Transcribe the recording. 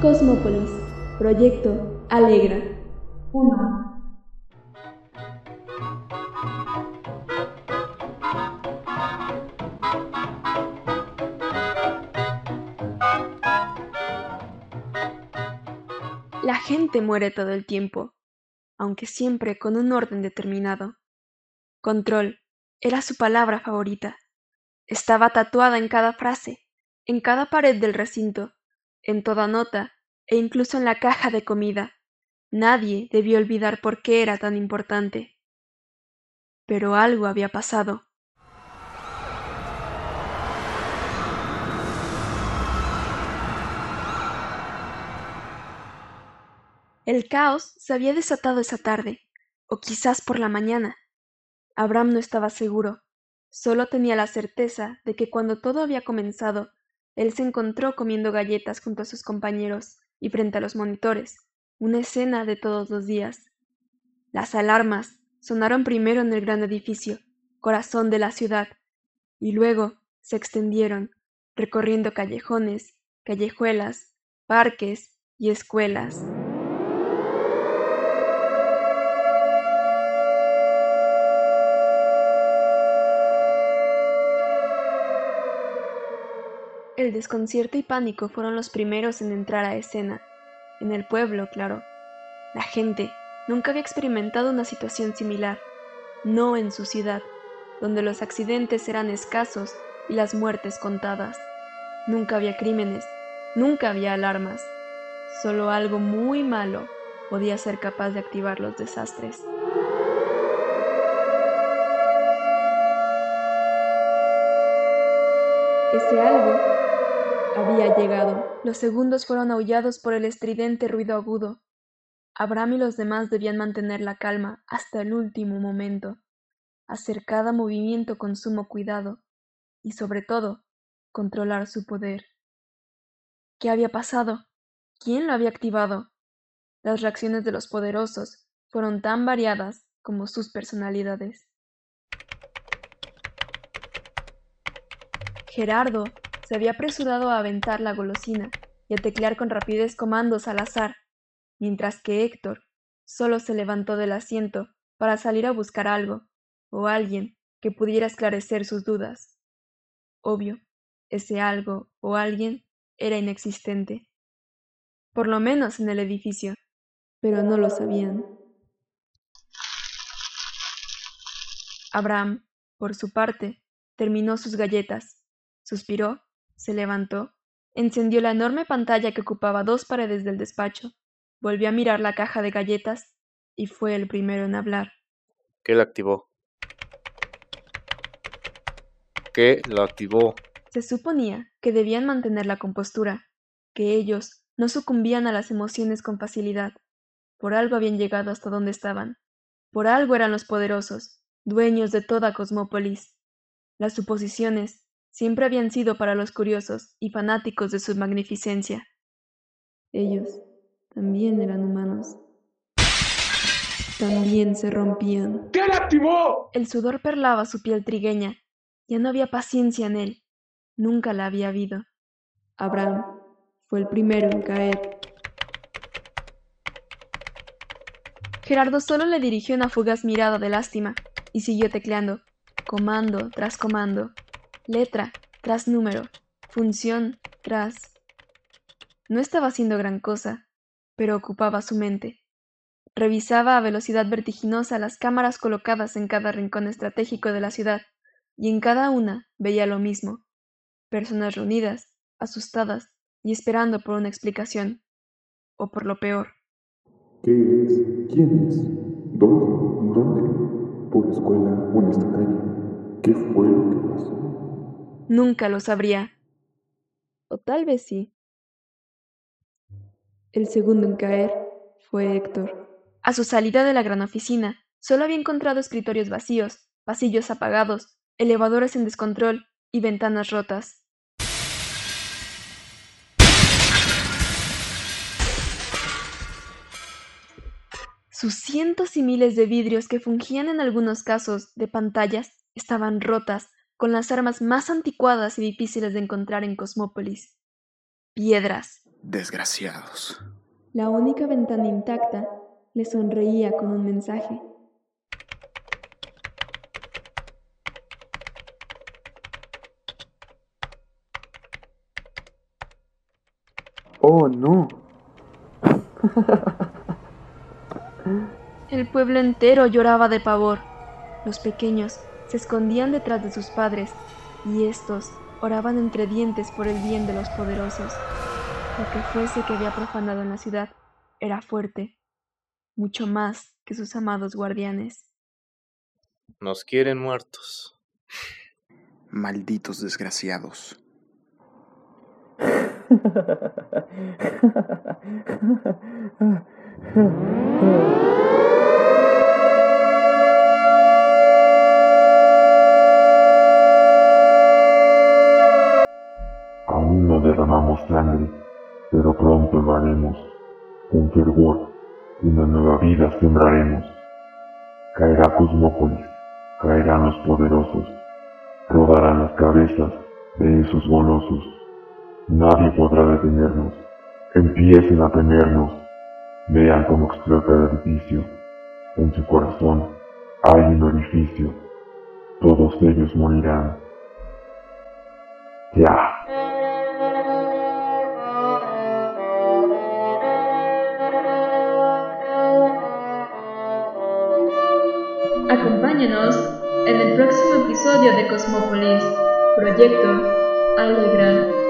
Cosmópolis, Proyecto Alegra. 1. La gente muere todo el tiempo, aunque siempre con un orden determinado. Control era su palabra favorita. Estaba tatuada en cada frase, en cada pared del recinto, en toda nota e incluso en la caja de comida. Nadie debió olvidar por qué era tan importante. Pero algo había pasado. El caos se había desatado esa tarde, o quizás por la mañana. Abraham no estaba seguro. Solo tenía la certeza de que cuando todo había comenzado, él se encontró comiendo galletas junto a sus compañeros y frente a los monitores, una escena de todos los días. Las alarmas sonaron primero en el gran edificio, corazón de la ciudad, y luego se extendieron, recorriendo callejones, callejuelas, parques y escuelas. El desconcierto y pánico fueron los primeros en entrar a escena. En el pueblo, claro. La gente nunca había experimentado una situación similar. No en su ciudad, donde los accidentes eran escasos y las muertes contadas. Nunca había crímenes, nunca había alarmas. Solo algo muy malo podía ser capaz de activar los desastres. Ese algo había llegado. Los segundos fueron aullados por el estridente ruido agudo. Abraham y los demás debían mantener la calma hasta el último momento, hacer cada movimiento con sumo cuidado y, sobre todo, controlar su poder. ¿Qué había pasado? ¿Quién lo había activado? Las reacciones de los poderosos fueron tan variadas como sus personalidades. Gerardo se había apresurado a aventar la golosina y a teclear con rapidez comandos al azar, mientras que Héctor solo se levantó del asiento para salir a buscar algo o alguien que pudiera esclarecer sus dudas. Obvio, ese algo o alguien era inexistente, por lo menos en el edificio, pero no lo sabían. Abraham, por su parte, terminó sus galletas, suspiró se levantó, encendió la enorme pantalla que ocupaba dos paredes del despacho, volvió a mirar la caja de galletas y fue el primero en hablar. ¿Qué la activó? ¿Qué lo activó? Se suponía que debían mantener la compostura, que ellos no sucumbían a las emociones con facilidad. Por algo habían llegado hasta donde estaban. Por algo eran los poderosos, dueños de toda Cosmópolis. Las suposiciones, siempre habían sido para los curiosos y fanáticos de su magnificencia. Ellos también eran humanos. También se rompían. ¿Qué la activó? El sudor perlaba su piel trigueña. Ya no había paciencia en él. Nunca la había habido. Abraham fue el primero en caer. Gerardo solo le dirigió una fugaz mirada de lástima y siguió tecleando, comando tras comando, letra tras número, función tras... No estaba haciendo gran cosa, pero ocupaba su mente. Revisaba a velocidad vertiginosa las cámaras colocadas en cada rincón estratégico de la ciudad, y en cada una veía lo mismo. Personas reunidas, asustadas y esperando por una explicación. O por lo peor. ¿Qué es? ¿Quién es? ¿Dónde? ¿Dónde? ¿Por la escuela o en esta calle? ¿Qué fue lo que pasó? Nunca lo sabría. O tal vez sí. El segundo en caer fue Héctor. A su salida de la gran oficina, solo había encontrado escritorios vacíos, pasillos apagados, elevadores en descontrol y ventanas rotas. Sus cientos y miles de vidrios que fungían en algunos casos de pantallas estaban rotas con las armas más anticuadas y difíciles de encontrar en Cosmópolis. Piedras, Desgraciados. La única ventana intacta le sonreía con un mensaje. Oh, no. El pueblo entero lloraba de pavor. Los pequeños se escondían detrás de sus padres y estos oraban entre dientes por el bien de los poderosos. Lo que fuese que había profanado en la ciudad era fuerte, mucho más que sus amados guardianes. Nos quieren muertos. Malditos desgraciados. Aún no derramamos sangre, pero pronto lo haremos. Con fervor, una nueva vida sembraremos. Caerá Cosmópolis, caerán los poderosos, rodarán las cabezas de esos golosos. Nadie podrá detenernos. Empiecen a temernos. Vean cómo explota el edificio. En su corazón hay un orificio. Todos ellos morirán. Ya. Acompáñanos en el próximo episodio de Cosmópolis, Proyecto Alegra.